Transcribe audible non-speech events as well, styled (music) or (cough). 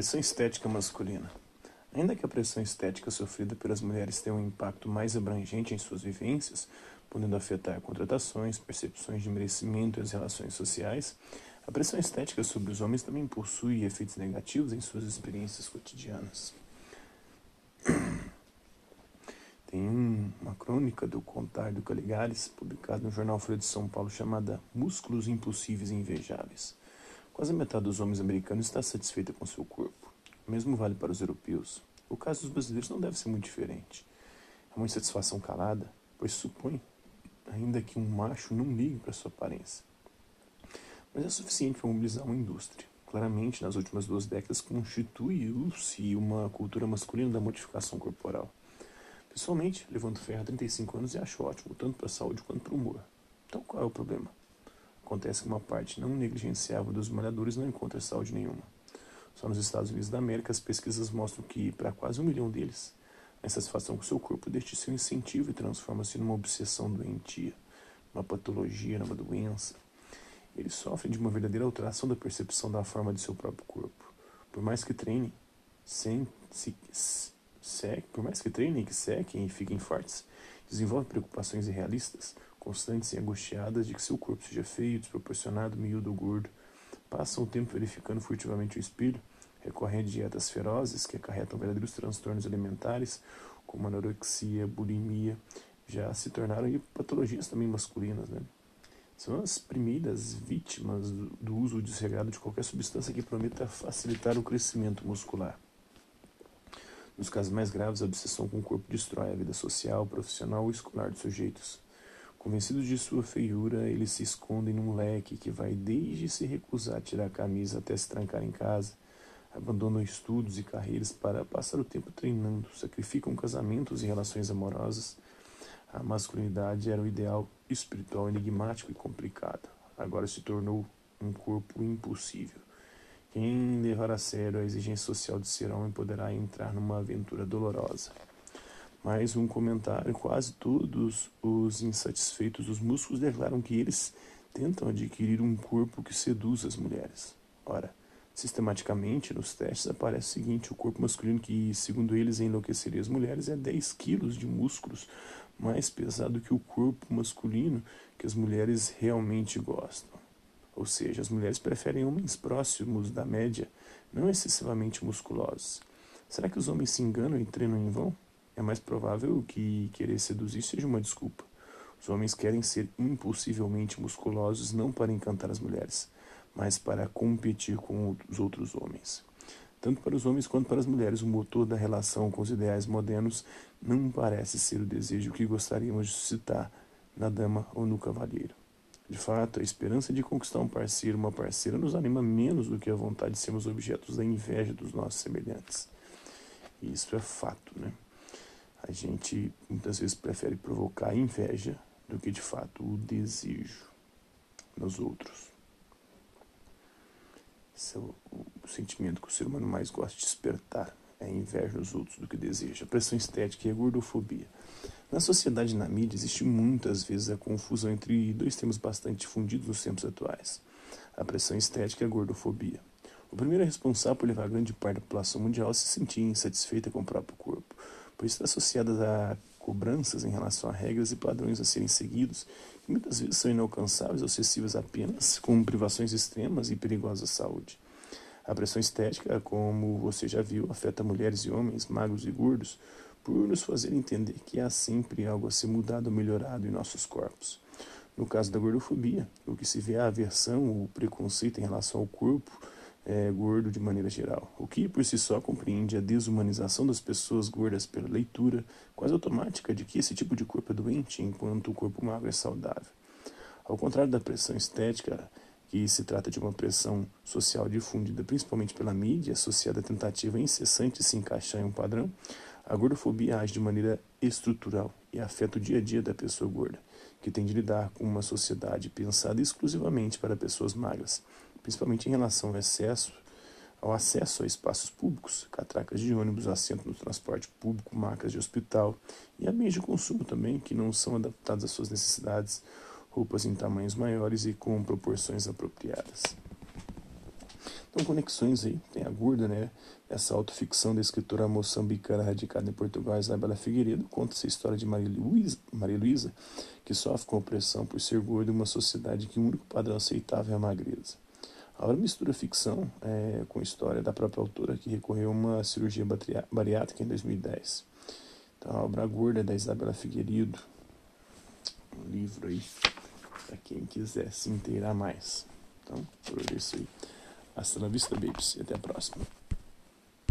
Pressão estética masculina. Ainda que a pressão estética sofrida pelas mulheres tenha um impacto mais abrangente em suas vivências, podendo afetar contratações, percepções de merecimento e as relações sociais, a pressão estética sobre os homens também possui efeitos negativos em suas experiências cotidianas. (clears throat) Tem uma crônica do Contar do Caligares, publicada no jornal Folha de São Paulo, chamada Músculos Impossíveis e Invejáveis. Quase metade dos homens americanos está satisfeita com seu corpo. O mesmo vale para os europeus. O caso dos brasileiros não deve ser muito diferente. É uma insatisfação calada, pois supõe ainda que um macho não ligue para sua aparência. Mas é suficiente para mobilizar uma indústria. Claramente, nas últimas duas décadas, constituiu-se uma cultura masculina da modificação corporal. Pessoalmente, levanto ferro há 35 anos e acho ótimo, tanto para a saúde quanto para o humor. Então, qual é o problema? Acontece que uma parte não negligenciável dos malhadores não encontra saúde nenhuma. Só nos Estados Unidos da América, as pesquisas mostram que, para quase um milhão deles, a insatisfação com seu corpo deixa um incentivo e transforma-se numa obsessão doentia, uma patologia, numa doença. Eles sofrem de uma verdadeira alteração da percepção da forma de seu próprio corpo. Por mais que treinem, sem, se, se, por mais que treinem, que sequem e fiquem fortes, desenvolvem preocupações irrealistas, constantes e angustiadas de que seu corpo seja feio, desproporcionado, miúdo ou gordo, passam o tempo verificando furtivamente o espelho, recorrem a dietas ferozes que acarretam verdadeiros transtornos alimentares, como anorexia, bulimia, já se tornaram patologias também masculinas, né? São as primeiras vítimas do, uso desregrado de qualquer substância que prometa facilitar o crescimento muscular. Nos casos mais graves, a obsessão com o corpo destrói a vida social, profissional ou escolar dos sujeitos. Convencidos de sua feiura, eles se escondem num leque que vai desde se recusar a tirar a camisa até se trancar em casa, abandonam estudos e carreiras para passar o tempo treinando, sacrificam casamentos e relações amorosas. A masculinidade era o ideal espiritual enigmático e complicado. Agora se tornou um corpo impossível. Quem levar a sério a exigência social de ser homem poderá entrar numa aventura dolorosa. Mais um comentário: quase todos os insatisfeitos dos músculos declaram que eles tentam adquirir um corpo que seduz as mulheres. Ora, sistematicamente nos testes aparece o seguinte: o corpo masculino, que segundo eles enlouqueceria as mulheres, é 10 quilos de músculos mais pesado que o corpo masculino que as mulheres realmente gostam. Ou seja, as mulheres preferem homens próximos da média, não excessivamente musculosos. Será que os homens se enganam e treinam em vão? É mais provável que querer seduzir seja uma desculpa. Os homens querem ser impossivelmente musculosos não para encantar as mulheres, mas para competir com os outros homens. Tanto para os homens quanto para as mulheres, o motor da relação com os ideais modernos não parece ser o desejo que gostaríamos de suscitar na dama ou no cavalheiro. De fato, a esperança de conquistar um parceiro, uma parceira, nos anima menos do que a vontade de sermos objetos da inveja dos nossos semelhantes. E isso é fato, né? A gente muitas vezes prefere provocar inveja do que de fato o desejo nos outros. Esse é o, o sentimento que o ser humano mais gosta de despertar. É inveja nos outros do que deseja. A pressão estética e a gordofobia. Na sociedade e na mídia existe muitas vezes a confusão entre dois termos bastante difundidos nos tempos atuais: a pressão estética e a gordofobia. O primeiro é responsável por levar grande parte da população mundial a se sentir insatisfeita com o próprio corpo pois está associadas a cobranças em relação a regras e padrões a serem seguidos, que muitas vezes são inalcançáveis ou excessivas apenas, com privações extremas e perigosas à saúde. A pressão estética, como você já viu, afeta mulheres e homens, magros e gordos, por nos fazer entender que há sempre algo a ser mudado ou melhorado em nossos corpos. No caso da gordofobia, o que se vê é a aversão ou preconceito em relação ao corpo é, gordo de maneira geral, o que por si só compreende a desumanização das pessoas gordas pela leitura quase automática de que esse tipo de corpo é doente, enquanto o corpo magro é saudável. Ao contrário da pressão estética, que se trata de uma pressão social difundida principalmente pela mídia, associada à tentativa incessante de se encaixar em um padrão, a gordofobia age de maneira estrutural e afeta o dia a dia da pessoa gorda, que tem de lidar com uma sociedade pensada exclusivamente para pessoas magras, principalmente em relação ao excesso, ao acesso a espaços públicos, catracas de ônibus, assento no transporte público, macas de hospital e a meios de consumo também, que não são adaptados às suas necessidades, roupas em tamanhos maiores e com proporções apropriadas. Então, conexões aí, tem a Gurda, né? Essa autoficção da escritora moçambicana radicada em Portugal, Isabela Figueiredo, conta essa história de Maria Maria Luísa, que sofre com opressão por ser gorda em uma sociedade que o único padrão aceitável é a magreza. A obra mistura ficção é, com história da própria autora, que recorreu a uma cirurgia bariátrica em 2010. Então, a obra gorda é da Isabela Figueiredo, um livro aí para quem quiser se inteirar mais. Então, por isso aí. Hasta la vista, babies. E até a próxima.